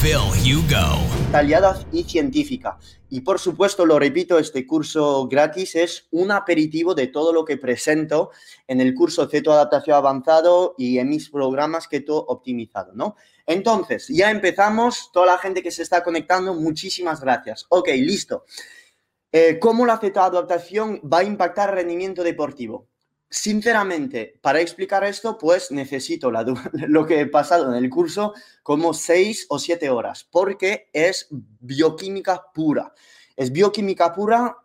Phil y científica. Y por supuesto, lo repito, este curso gratis es un aperitivo de todo lo que presento en el curso Ceto Adaptación Avanzado y en mis programas Keto Optimizado, ¿no? Entonces, ya empezamos. Toda la gente que se está conectando, muchísimas gracias. Ok, listo. Eh, ¿Cómo la cetoadaptación va a impactar el rendimiento deportivo? Sinceramente, para explicar esto, pues necesito lo que he pasado en el curso como seis o siete horas, porque es bioquímica pura. Es bioquímica pura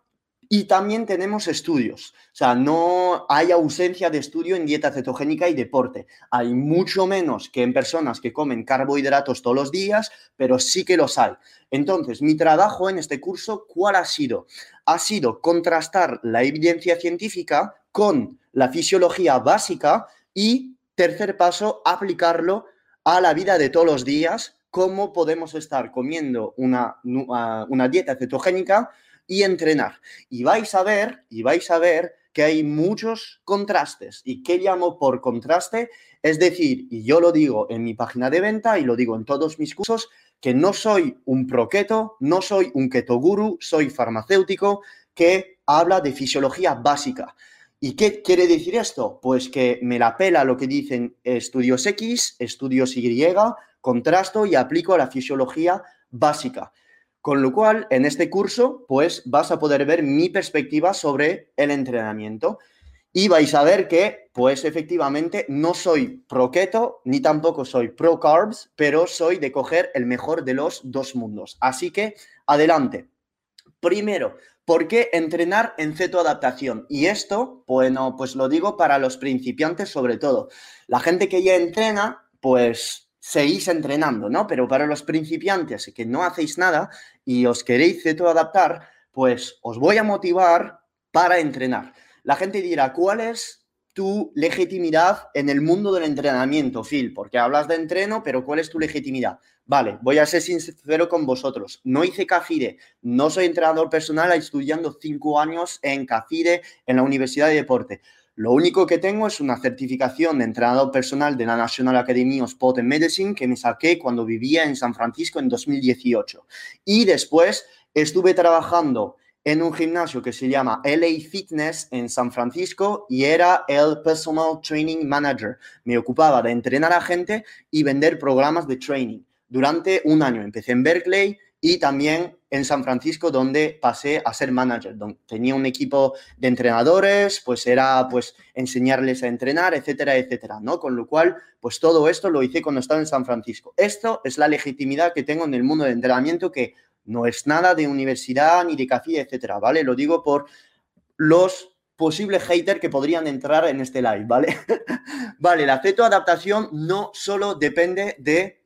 y también tenemos estudios. O sea, no hay ausencia de estudio en dieta cetogénica y deporte. Hay mucho menos que en personas que comen carbohidratos todos los días, pero sí que los hay. Entonces, mi trabajo en este curso, ¿cuál ha sido? Ha sido contrastar la evidencia científica con la fisiología básica y, tercer paso, aplicarlo a la vida de todos los días, cómo podemos estar comiendo una, una dieta cetogénica y entrenar. Y vais a ver, y vais a ver que hay muchos contrastes. ¿Y qué llamo por contraste? Es decir, y yo lo digo en mi página de venta y lo digo en todos mis cursos, que no soy un proqueto, no soy un keto guru, soy farmacéutico que habla de fisiología básica. ¿Y qué quiere decir esto? Pues que me la pela lo que dicen estudios X, estudios Y, contrasto y aplico a la fisiología básica. Con lo cual, en este curso, pues vas a poder ver mi perspectiva sobre el entrenamiento y vais a ver que, pues efectivamente, no soy pro keto ni tampoco soy pro carbs, pero soy de coger el mejor de los dos mundos. Así que, adelante. Primero, ¿Por qué entrenar en cetoadaptación? Y esto, bueno, pues lo digo para los principiantes sobre todo. La gente que ya entrena, pues seguís entrenando, ¿no? Pero para los principiantes que no hacéis nada y os queréis cetoadaptar, pues os voy a motivar para entrenar. La gente dirá, ¿cuál es tu legitimidad en el mundo del entrenamiento, Phil? Porque hablas de entreno, pero ¿cuál es tu legitimidad? Vale, voy a ser sincero con vosotros. No hice CAFIDE, no soy entrenador personal estudiando cinco años en CAFIDE en la Universidad de Deporte. Lo único que tengo es una certificación de entrenador personal de la National Academy of Sport and Medicine que me saqué cuando vivía en San Francisco en 2018. Y después estuve trabajando en un gimnasio que se llama LA Fitness en San Francisco y era el Personal Training Manager. Me ocupaba de entrenar a gente y vender programas de training. Durante un año empecé en Berkeley y también en San Francisco donde pasé a ser manager, donde tenía un equipo de entrenadores, pues era pues enseñarles a entrenar, etcétera, etcétera, ¿no? Con lo cual, pues todo esto lo hice cuando estaba en San Francisco. Esto es la legitimidad que tengo en el mundo del entrenamiento que no es nada de universidad ni de café, etcétera, ¿vale? Lo digo por los posibles haters que podrían entrar en este live, ¿vale? vale, la cetoadaptación no solo depende de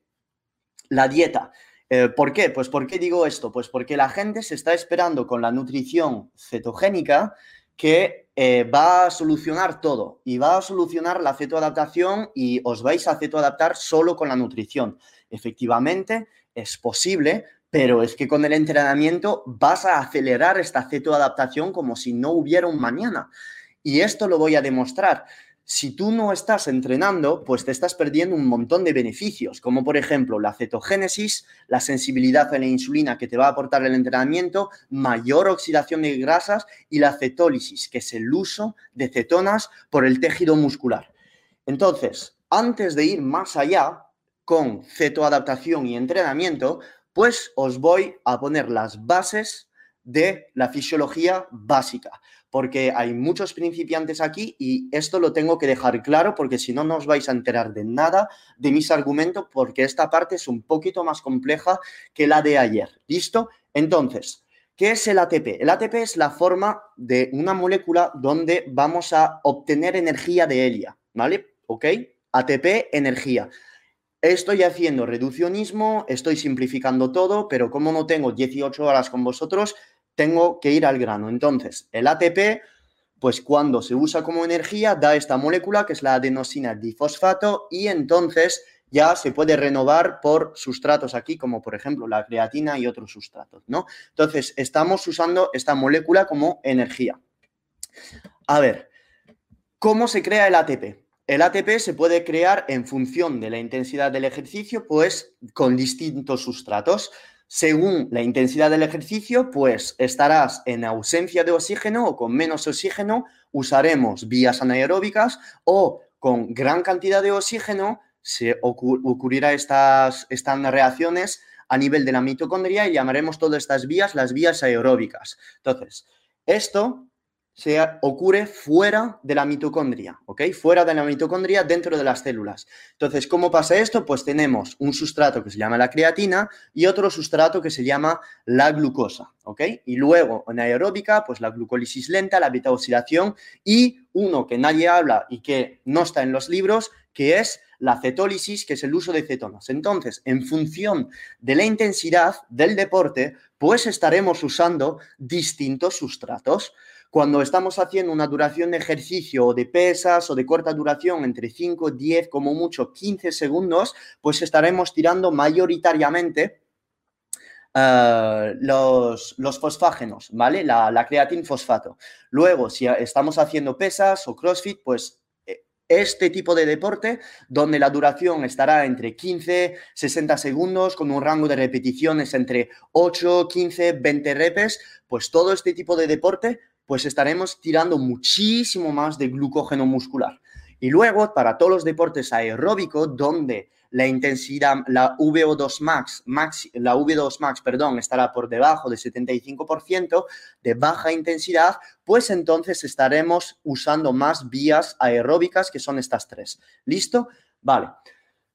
la dieta. Eh, ¿Por qué? Pues ¿por qué digo esto? Pues porque la gente se está esperando con la nutrición cetogénica que eh, va a solucionar todo y va a solucionar la cetoadaptación y os vais a cetoadaptar solo con la nutrición. Efectivamente, es posible, pero es que con el entrenamiento vas a acelerar esta cetoadaptación como si no hubiera un mañana. Y esto lo voy a demostrar. Si tú no estás entrenando, pues te estás perdiendo un montón de beneficios, como por ejemplo la cetogénesis, la sensibilidad a la insulina que te va a aportar el entrenamiento, mayor oxidación de grasas y la cetólisis, que es el uso de cetonas por el tejido muscular. Entonces, antes de ir más allá con cetoadaptación y entrenamiento, pues os voy a poner las bases de la fisiología básica, porque hay muchos principiantes aquí y esto lo tengo que dejar claro porque si no, no os vais a enterar de nada de mis argumentos porque esta parte es un poquito más compleja que la de ayer. ¿Listo? Entonces, ¿qué es el ATP? El ATP es la forma de una molécula donde vamos a obtener energía de ella, ¿vale? ¿Ok? ATP, energía. Estoy haciendo reduccionismo, estoy simplificando todo, pero como no tengo 18 horas con vosotros, tengo que ir al grano. Entonces, el ATP, pues cuando se usa como energía, da esta molécula que es la adenosina difosfato y entonces ya se puede renovar por sustratos aquí, como por ejemplo la creatina y otros sustratos, ¿no? Entonces, estamos usando esta molécula como energía. A ver, ¿cómo se crea el ATP? El ATP se puede crear en función de la intensidad del ejercicio, pues con distintos sustratos. Según la intensidad del ejercicio, pues estarás en ausencia de oxígeno o con menos oxígeno, usaremos vías anaeróbicas o con gran cantidad de oxígeno se ocurrirá estas, estas reacciones a nivel de la mitocondria y llamaremos todas estas vías las vías aeróbicas. Entonces, esto se ocurre fuera de la mitocondria, ¿ok? Fuera de la mitocondria, dentro de las células. Entonces, ¿cómo pasa esto? Pues tenemos un sustrato que se llama la creatina y otro sustrato que se llama la glucosa, ¿ok? Y luego, en aeróbica, pues la glucólisis lenta, la beta oxidación y uno que nadie habla y que no está en los libros, que es la cetólisis, que es el uso de cetonas. Entonces, en función de la intensidad del deporte, pues estaremos usando distintos sustratos. Cuando estamos haciendo una duración de ejercicio o de pesas o de corta duración entre 5, 10, como mucho 15 segundos, pues estaremos tirando mayoritariamente eh, los, los, fosfágenos, ¿vale? La, la creatin fosfato. Luego, si estamos haciendo pesas o CrossFit, pues eh, este tipo de deporte, donde la duración estará entre 15, 60 segundos, con un rango de repeticiones entre 8, 15, 20 repes, pues todo este tipo de deporte pues estaremos tirando muchísimo más de glucógeno muscular. Y luego, para todos los deportes aeróbicos, donde la intensidad, la VO2 max, max, la V2 max, perdón, estará por debajo de 75% de baja intensidad, pues entonces estaremos usando más vías aeróbicas, que son estas tres. ¿Listo? Vale.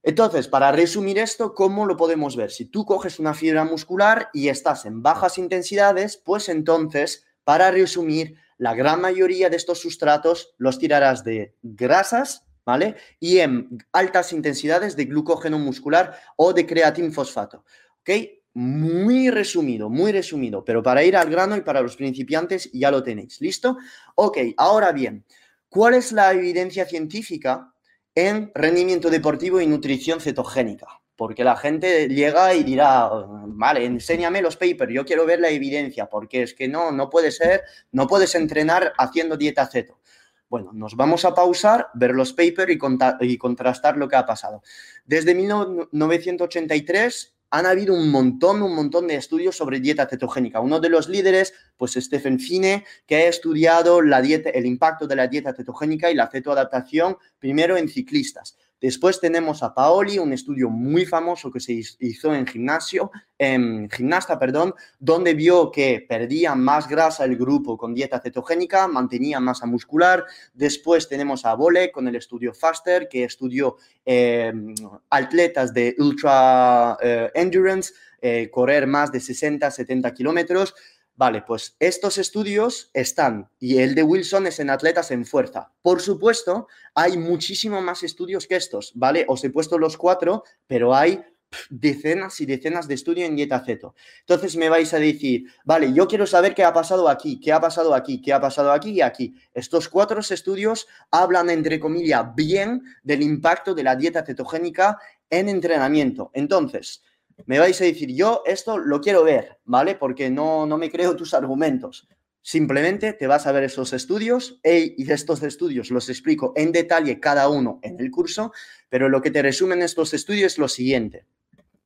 Entonces, para resumir esto, ¿cómo lo podemos ver? Si tú coges una fibra muscular y estás en bajas intensidades, pues entonces para resumir, la gran mayoría de estos sustratos los tirarás de grasas, ¿vale? Y en altas intensidades de glucógeno muscular o de creatinfosfato, ¿ok? Muy resumido, muy resumido, pero para ir al grano y para los principiantes ya lo tenéis, ¿listo? Ok, ahora bien, ¿cuál es la evidencia científica en rendimiento deportivo y nutrición cetogénica? Porque la gente llega y dirá, vale, enséñame los papers, yo quiero ver la evidencia, porque es que no, no puede ser, no puedes entrenar haciendo dieta ceto. Bueno, nos vamos a pausar, ver los papers y, y contrastar lo que ha pasado. Desde 1983 han habido un montón, un montón de estudios sobre dieta cetogénica. Uno de los líderes, pues Stephen Fine, que ha estudiado la dieta, el impacto de la dieta cetogénica y la cetoadaptación, primero en ciclistas. Después tenemos a Paoli, un estudio muy famoso que se hizo en gimnasio, en gimnasta, perdón, donde vio que perdía más grasa el grupo con dieta cetogénica, mantenía masa muscular. Después tenemos a Bole con el estudio Faster, que estudió em, atletas de ultra eh, endurance, eh, correr más de 60, 70 kilómetros. Vale, pues estos estudios están y el de Wilson es en atletas en fuerza. Por supuesto, hay muchísimo más estudios que estos, ¿vale? Os he puesto los cuatro, pero hay decenas y decenas de estudios en dieta ceto. Entonces me vais a decir, vale, yo quiero saber qué ha pasado aquí, qué ha pasado aquí, qué ha pasado aquí y aquí. Estos cuatro estudios hablan, entre comillas, bien del impacto de la dieta cetogénica en entrenamiento. Entonces, me vais a decir, yo esto lo quiero ver, ¿vale? Porque no, no me creo tus argumentos. Simplemente te vas a ver esos estudios y estos estudios los explico en detalle cada uno en el curso, pero lo que te resumen estos estudios es lo siguiente,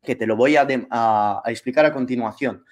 que te lo voy a, a, explicar a continuación.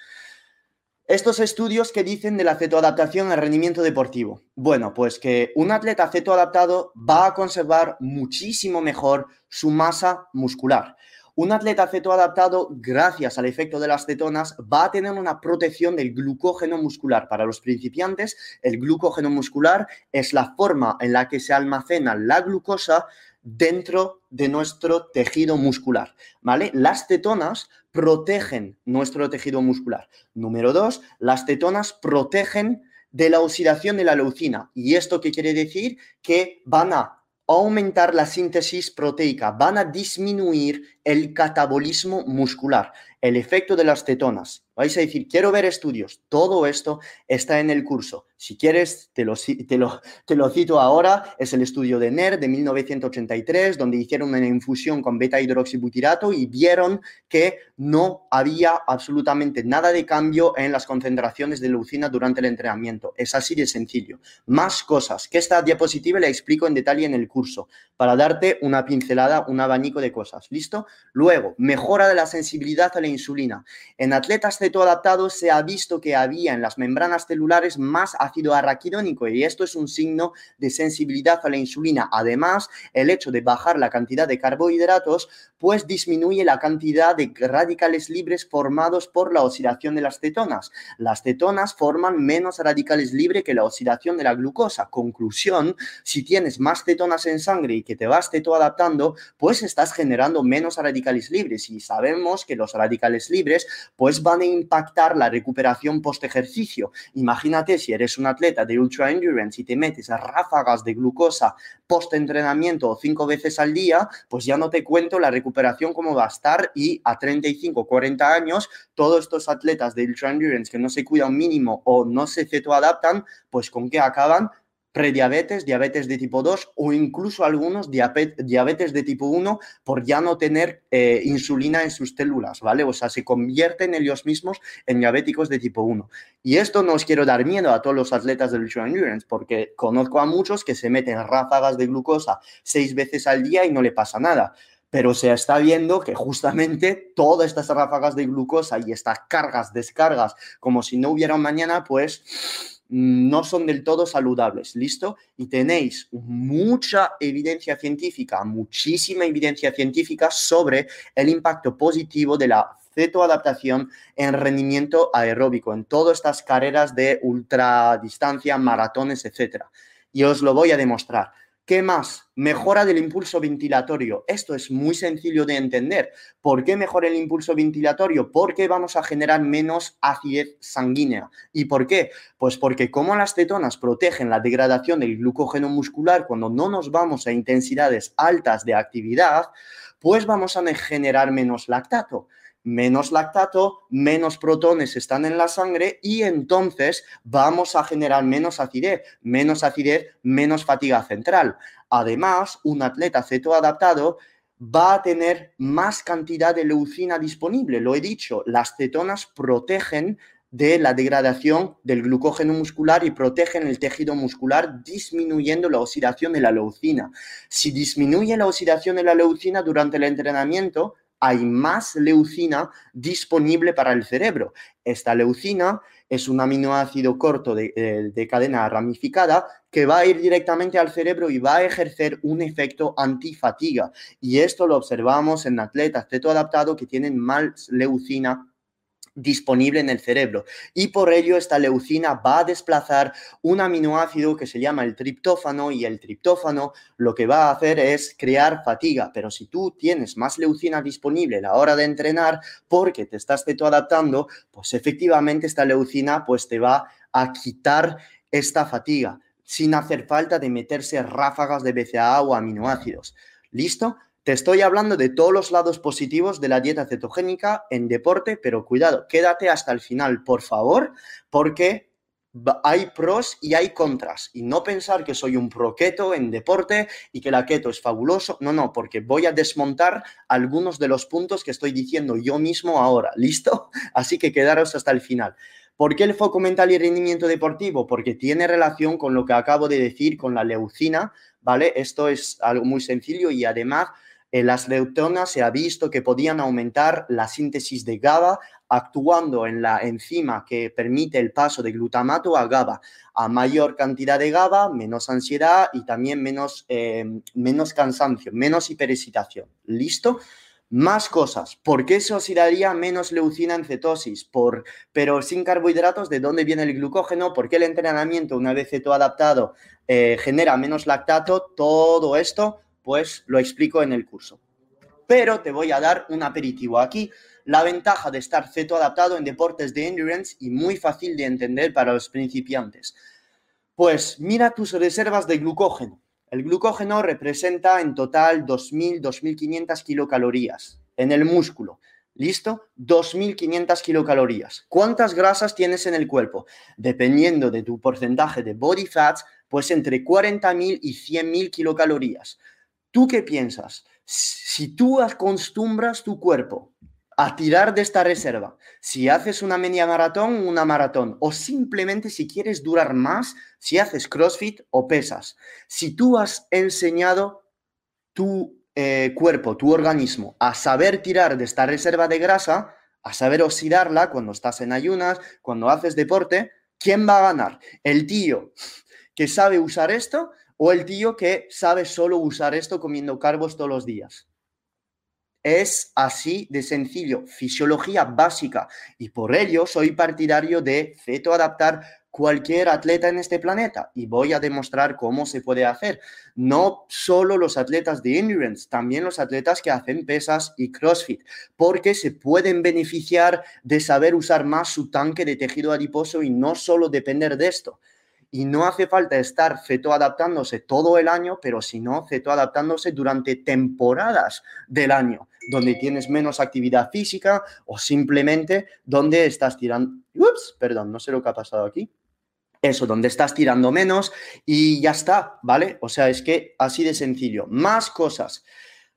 Estos estudios que dicen de la cetoadaptación al rendimiento deportivo. Bueno, pues que un atleta cetoadaptado va a conservar muchísimo mejor su masa muscular. Un atleta cetoadaptado, gracias al efecto de las cetonas, va a tener una protección del glucógeno muscular. Para los principiantes, el glucógeno muscular es la forma en la que se almacena la glucosa dentro de nuestro tejido muscular, ¿vale? Las cetonas protegen nuestro tejido muscular. Número dos, las cetonas protegen de la oxidación de la leucina. ¿Y esto qué quiere decir? Que van a aumentar la síntesis proteica, van a disminuir el catabolismo muscular, el efecto de las cetonas. Vais a decir, quiero ver estudios. Todo esto está en el curso. Si quieres, te lo, te lo, te lo cito ahora. Es el estudio de NER de 1983, donde hicieron una infusión con beta hidroxibutirato y vieron que no había absolutamente nada de cambio en las concentraciones de leucina durante el entrenamiento. Es así de sencillo. Más cosas que esta diapositiva le explico en detalle en el curso para darte una pincelada, un abanico de cosas. ¿Listo? Luego, mejora de la sensibilidad a la insulina. En atletas cetoadaptados se ha visto que había en las membranas celulares más ácido arraquidónico y esto es un signo de sensibilidad a la insulina. Además, el hecho de bajar la cantidad de carbohidratos pues disminuye la cantidad de radicales libres formados por la oxidación de las cetonas. Las cetonas forman menos radicales libres que la oxidación de la glucosa. Conclusión, si tienes más cetonas en sangre y que te vas cetoadaptando, pues estás generando menos radicales libres y sabemos que los radicales libres pues van a impactar la recuperación post ejercicio. Imagínate si eres un atleta de ultra endurance y te metes a ráfagas de glucosa post entrenamiento cinco veces al día, pues ya no te cuento la recuperación cómo va a estar y a 35, 40 años, todos estos atletas de ultra endurance que no se cuidan mínimo o no se cetoadaptan, pues con qué acaban prediabetes, diabetes de tipo 2 o incluso algunos diabetes de tipo 1 por ya no tener eh, insulina en sus células, ¿vale? O sea, se convierten ellos mismos en diabéticos de tipo 1. Y esto no os quiero dar miedo a todos los atletas del Ultra Endurance porque conozco a muchos que se meten ráfagas de glucosa seis veces al día y no le pasa nada pero se está viendo que justamente todas estas ráfagas de glucosa y estas cargas, descargas, como si no hubiera mañana, pues no son del todo saludables, ¿listo? Y tenéis mucha evidencia científica, muchísima evidencia científica sobre el impacto positivo de la cetoadaptación en rendimiento aeróbico, en todas estas carreras de ultradistancia, maratones, etc. Y os lo voy a demostrar. ¿Qué más? Mejora del impulso ventilatorio. Esto es muy sencillo de entender. ¿Por qué mejora el impulso ventilatorio? Porque vamos a generar menos acidez sanguínea. ¿Y por qué? Pues porque como las cetonas protegen la degradación del glucógeno muscular cuando no nos vamos a intensidades altas de actividad, pues vamos a generar menos lactato menos lactato, menos protones están en la sangre y entonces vamos a generar menos acidez, menos acidez, menos fatiga central. Además, un atleta cetoadaptado va a tener más cantidad de leucina disponible. Lo he dicho, las cetonas protegen de la degradación del glucógeno muscular y protegen el tejido muscular disminuyendo la oxidación de la leucina. Si disminuye la oxidación de la leucina durante el entrenamiento, hay más leucina disponible para el cerebro. Esta leucina es un aminoácido corto de, cadena ramificada que va a ir directamente al cerebro y va a ejercer un efecto antifatiga. Y esto lo observamos en atletas cetoadaptados que tienen más leucina disponible en el cerebro y por ello esta leucina va a desplazar un aminoácido que se llama el triptófano y el triptófano lo que va a hacer es crear fatiga, pero si tú tienes más leucina disponible a la hora de entrenar porque te estás adaptando, pues efectivamente esta leucina pues te va a quitar esta fatiga sin hacer falta de meterse ráfagas de BCAA o aminoácidos. ¿Listo? Te estoy hablando de todos los lados positivos de la dieta cetogénica en deporte, pero cuidado, quédate hasta el final, por favor, porque hay pros y hay contras. Y no pensar que soy un pro keto en deporte y que la keto es fabuloso. No, no, porque voy a desmontar algunos de los puntos que estoy diciendo yo mismo ahora. ¿Listo? Así que quedaros hasta el final. ¿Por qué el foco mental y rendimiento deportivo? Porque tiene relación con lo que acabo de decir, con la leucina, ¿vale? Esto es algo muy sencillo y además las leutonas se ha visto que podían aumentar la síntesis de GABA actuando en la enzima que permite el paso de glutamato a GABA. A mayor cantidad de GABA, menos ansiedad y también menos, eh, menos cansancio, menos hiperexcitación. ¿Listo? Más cosas. ¿Por qué se oxidaría menos leucina en cetosis? Por, pero sin carbohidratos, ¿de dónde viene el glucógeno? ¿Por qué el entrenamiento, una vez cetoadaptado, eh, genera menos lactato? Todo esto pues lo explico en el curso. Pero te voy a dar un aperitivo aquí. La ventaja de estar ceto adaptado en deportes de endurance y muy fácil de entender para los principiantes. Pues mira tus reservas de glucógeno. El glucógeno representa en total 2.000, 2.500 kilocalorías en el músculo. ¿Listo? 2.500 kilocalorías. ¿Cuántas grasas tienes en el cuerpo? Dependiendo de tu porcentaje de body fats, pues entre 40.000 y 100.000 kilocalorías. ¿Tú qué piensas? Si tú acostumbras tu cuerpo a tirar de esta reserva. Si haces una media maratón, una maratón, o simplemente si quieres durar más, si haces CrossFit o pesas. Si tú has enseñado tu eh, cuerpo, tu organismo, a saber tirar de esta reserva de grasa, a saber oxidarla cuando estás en ayunas, cuando haces deporte, ¿quién va a ganar? ¿El tío que sabe usar esto o el tío que sabe solo usar esto comiendo carbos todos los días? Es así de sencillo, fisiología básica. Y por ello soy partidario de adaptar cualquier atleta en este planeta y voy a demostrar cómo se puede hacer. No solo los atletas de endurance, también los atletas que hacen pesas y CrossFit, porque se pueden beneficiar de saber usar más su tanque de tejido adiposo y no solo depender de esto. Y no hace falta estar feto adaptándose todo el año, pero sino feto adaptándose durante temporadas del año donde tienes menos actividad física o simplemente donde estás tirando, ups, perdón, no sé lo que ha pasado aquí. Eso, donde estás tirando menos y ya está, ¿vale? O sea, es que así de sencillo. Más cosas.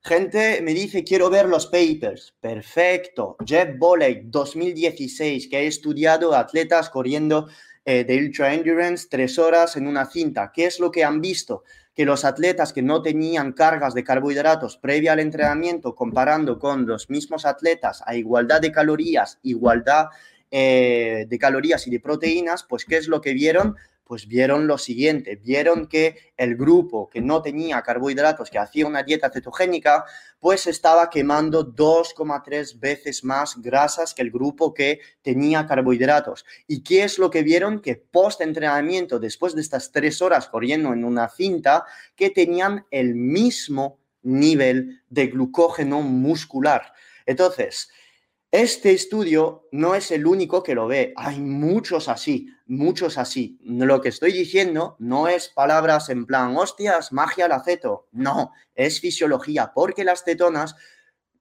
Gente me dice, quiero ver los papers. Perfecto. Jeff Bolek, 2016, que ha estudiado atletas corriendo eh, de ultra endurance tres horas en una cinta. ¿Qué es lo que han visto? que los atletas que no tenían cargas de carbohidratos previa al entrenamiento, comparando con los mismos atletas a igualdad de calorías, igualdad eh, de calorías y de proteínas, pues ¿qué es lo que vieron? Pues vieron lo siguiente, vieron que el grupo que no tenía carbohidratos, que hacía una dieta cetogénica, pues estaba quemando 2,3 veces más grasas que el grupo que tenía carbohidratos. ¿Y qué es lo que vieron? Que post entrenamiento, después de estas tres horas corriendo en una cinta, que tenían el mismo nivel de glucógeno muscular. Entonces, este estudio no es el único que lo ve, hay muchos así, muchos así. Lo que estoy diciendo no es palabras en plan, hostias, magia al aceto, no, es fisiología, porque las cetonas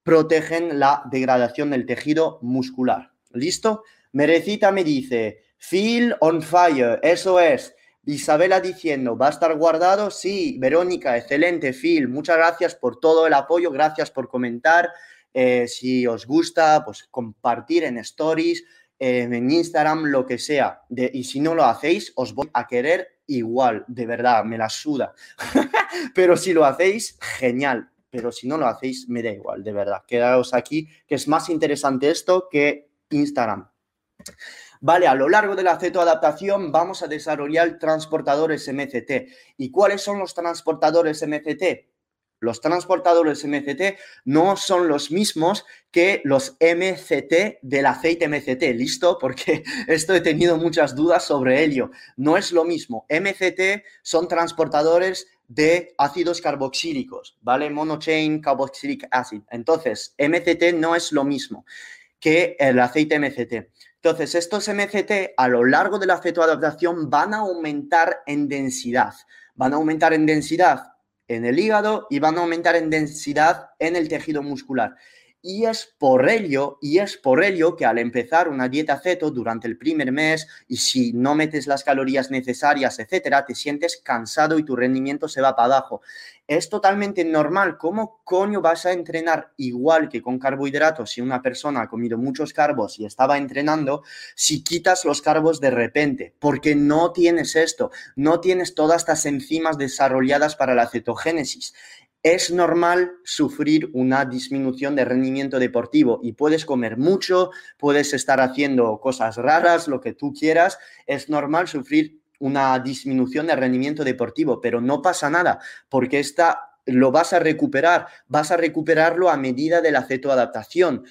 protegen la degradación del tejido muscular. ¿Listo? Merecita me dice, feel on fire, eso es. Isabela diciendo, ¿va a estar guardado? Sí, Verónica, excelente, Phil, muchas gracias por todo el apoyo, gracias por comentar. Eh, si os gusta, pues compartir en stories, en Instagram, lo que sea. y si no lo hacéis, os voy a querer igual, de verdad, me la suda. Pero si lo hacéis, genial. Pero si no lo hacéis, me da igual, de verdad. Quedaos aquí, que es más interesante esto que Instagram. Vale, a lo largo de la cetoadaptación vamos a desarrollar transportadores MCT. ¿Y cuáles son los transportadores MCT? Los transportadores MCT no son los mismos que los MCT del aceite MCT, ¿listo? Porque esto he tenido muchas dudas sobre ello. No es lo mismo. MCT son transportadores de ácidos carboxílicos, ¿vale? Monochain carboxylic acid. Entonces, MCT no es lo mismo que el aceite MCT. Entonces, estos MCT a lo largo de la cetoadaptación van a aumentar en densidad. Van a aumentar en densidad en el hígado y van a aumentar en densidad en el tejido muscular. Y es por ello, y es por ello que al empezar una dieta ceto durante el primer mes y si no metes las calorías necesarias, etcétera, te sientes cansado y tu rendimiento se va para abajo. Es totalmente normal. ¿Cómo coño vas a entrenar igual que con carbohidratos si una persona ha comido muchos carbos y estaba entrenando si quitas los carbos de repente? Porque no tienes esto, no tienes todas estas enzimas desarrolladas para la cetogénesis es normal sufrir una disminución de rendimiento deportivo y puedes comer mucho, puedes estar haciendo cosas raras, lo que tú quieras, es normal sufrir una disminución de rendimiento deportivo, pero no pasa nada porque esta lo vas a recuperar, vas a recuperarlo a medida de la cetoadaptación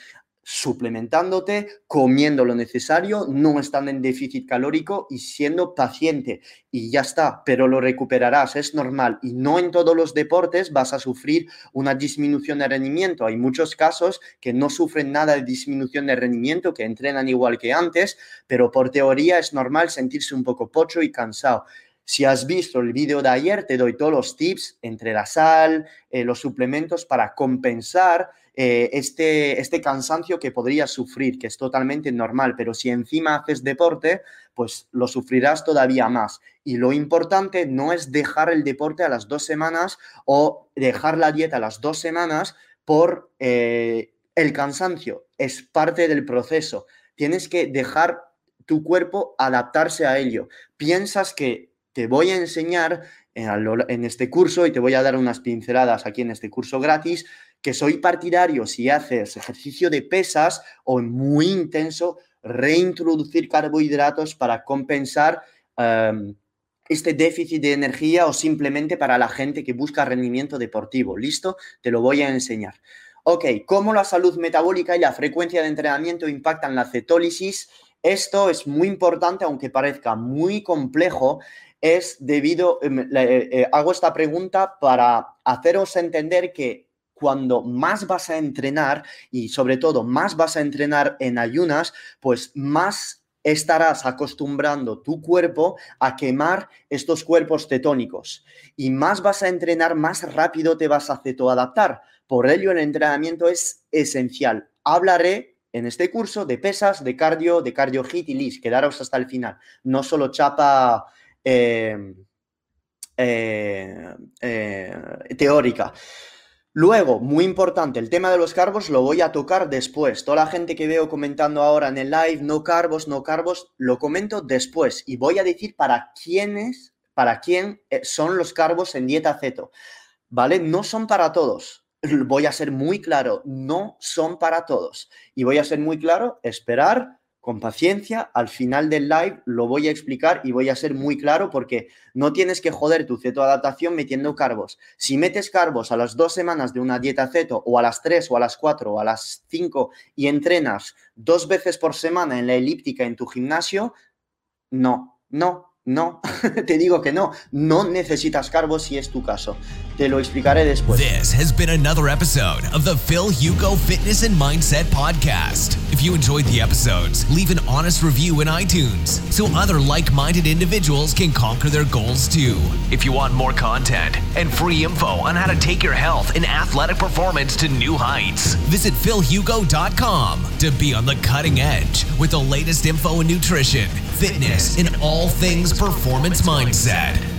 suplementándote, comiendo lo necesario, no estando en déficit calórico y siendo paciente. Y ya está, pero lo recuperarás, es normal. Y no en todos los deportes vas a sufrir una disminución de rendimiento. Hay muchos casos que no sufren nada de disminución de rendimiento, que entrenan igual que antes, pero por teoría es normal sentirse un poco pocho y cansado. Si has visto el vídeo de ayer, te doy todos los tips entre la sal, eh, los suplementos para compensar eh, este, este cansancio que podrías sufrir, que es totalmente normal, pero si encima haces deporte, pues lo sufrirás todavía más. Y lo importante no es dejar el deporte a las dos semanas o dejar la dieta a las dos semanas por eh, el cansancio, es parte del proceso. Tienes que dejar tu cuerpo adaptarse a ello. Piensas que te voy a enseñar en, este curso y te voy a dar unas pinceladas aquí en este curso gratis que soy partidario si haces ejercicio de pesas o muy intenso, reintroducir carbohidratos para compensar em, este déficit de energía o simplemente para la gente que busca rendimiento deportivo. ¿Listo? Te lo voy a enseñar. Ok, ¿cómo la salud metabólica y la frecuencia de entrenamiento impactan la cetólisis? Esto es muy importante, aunque parezca muy complejo, es debido, em, eh, hago esta pregunta para haceros entender que cuando más vas a entrenar y sobre todo más vas a entrenar en ayunas, pues más estarás acostumbrando tu cuerpo a quemar estos cuerpos tetónicos y más vas a entrenar, más rápido te vas a cetoadaptar. Por ello el entrenamiento es esencial. Hablaré en este curso de pesas, de cardio, de cardio hit y lis. Quedaros hasta el final. No solo chapa eh, eh, eh, teórica. Luego, muy importante, el tema de los carbos lo voy a tocar después. Toda la gente que veo comentando ahora en el live, no carbos, no carbos, lo comento después y voy a decir para quiénes, para quién eh, son los carbos en dieta ceto. ¿Vale? No son para todos. Voy a ser muy claro, no son para todos. Y voy a ser muy claro, esperar con paciencia, al final del live lo voy a explicar y voy a ser muy claro porque no tienes que joder tu cetoadaptación metiendo carbos. Si metes carbos a las dos semanas de una dieta ceto o a las tres o a las cuatro o a las cinco y entrenas dos veces por semana en la elíptica en tu gimnasio, no, no, no, te digo que no, no necesitas carbos si es tu caso. Te lo explicaré después. This has been another episode of the Phil Hugo Fitness and Mindset Podcast. If you enjoyed the episodes, leave an honest review in iTunes so other like minded individuals can conquer their goals too. If you want more content and free info on how to take your health and athletic performance to new heights, visit philhugo.com to be on the cutting edge with the latest info in nutrition, fitness, and all things performance mindset.